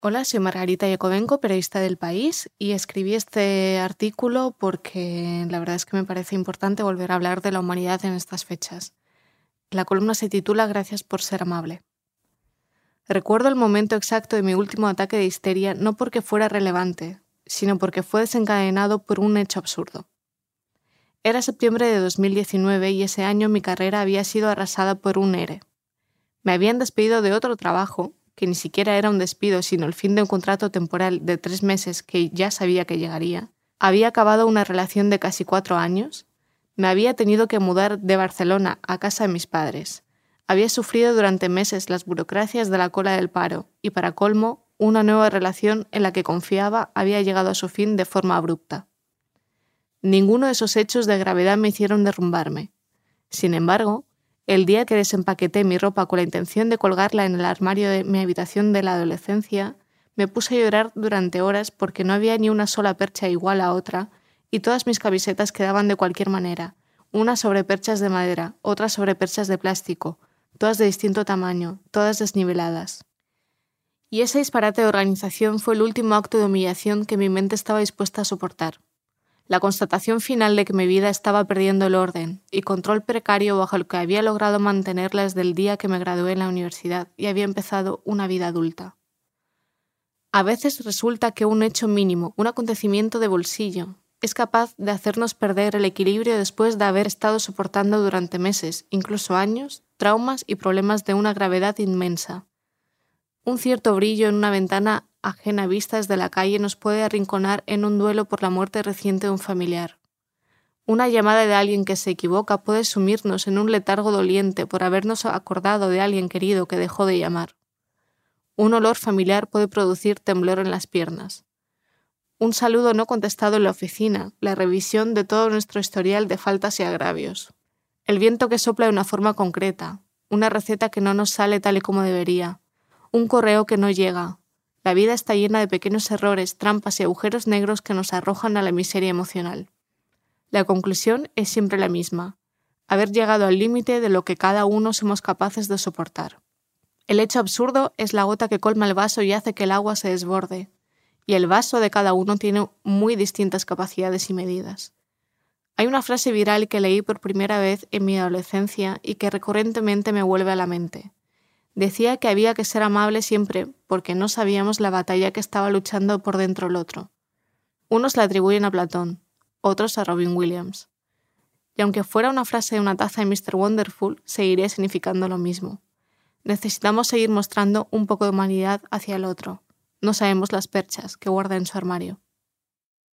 Hola, soy Margarita Yacobenco, periodista del País, y escribí este artículo porque la verdad es que me parece importante volver a hablar de la humanidad en estas fechas. La columna se titula Gracias por ser amable. Recuerdo el momento exacto de mi último ataque de histeria no porque fuera relevante, sino porque fue desencadenado por un hecho absurdo. Era septiembre de 2019 y ese año mi carrera había sido arrasada por un ERE. Me habían despedido de otro trabajo que ni siquiera era un despido, sino el fin de un contrato temporal de tres meses que ya sabía que llegaría, había acabado una relación de casi cuatro años, me había tenido que mudar de Barcelona a casa de mis padres, había sufrido durante meses las burocracias de la cola del paro y, para colmo, una nueva relación en la que confiaba había llegado a su fin de forma abrupta. Ninguno de esos hechos de gravedad me hicieron derrumbarme. Sin embargo, el día que desempaqueté mi ropa con la intención de colgarla en el armario de mi habitación de la adolescencia, me puse a llorar durante horas porque no había ni una sola percha igual a otra y todas mis camisetas quedaban de cualquier manera, unas sobre perchas de madera, otras sobre perchas de plástico, todas de distinto tamaño, todas desniveladas. Y ese disparate de organización fue el último acto de humillación que mi mente estaba dispuesta a soportar la constatación final de que mi vida estaba perdiendo el orden y control precario bajo el que había logrado mantenerla desde el día que me gradué en la universidad y había empezado una vida adulta. A veces resulta que un hecho mínimo, un acontecimiento de bolsillo, es capaz de hacernos perder el equilibrio después de haber estado soportando durante meses, incluso años, traumas y problemas de una gravedad inmensa. Un cierto brillo en una ventana ajena vista desde la calle nos puede arrinconar en un duelo por la muerte reciente de un familiar. Una llamada de alguien que se equivoca puede sumirnos en un letargo doliente por habernos acordado de alguien querido que dejó de llamar. Un olor familiar puede producir temblor en las piernas. Un saludo no contestado en la oficina, la revisión de todo nuestro historial de faltas y agravios. El viento que sopla de una forma concreta, una receta que no nos sale tal y como debería, un correo que no llega, la vida está llena de pequeños errores, trampas y agujeros negros que nos arrojan a la miseria emocional. La conclusión es siempre la misma, haber llegado al límite de lo que cada uno somos capaces de soportar. El hecho absurdo es la gota que colma el vaso y hace que el agua se desborde, y el vaso de cada uno tiene muy distintas capacidades y medidas. Hay una frase viral que leí por primera vez en mi adolescencia y que recurrentemente me vuelve a la mente. Decía que había que ser amable siempre porque no sabíamos la batalla que estaba luchando por dentro el otro. Unos la atribuyen a Platón, otros a Robin Williams. Y aunque fuera una frase de una taza de Mr. Wonderful, seguiría significando lo mismo. Necesitamos seguir mostrando un poco de humanidad hacia el otro. No sabemos las perchas que guarda en su armario.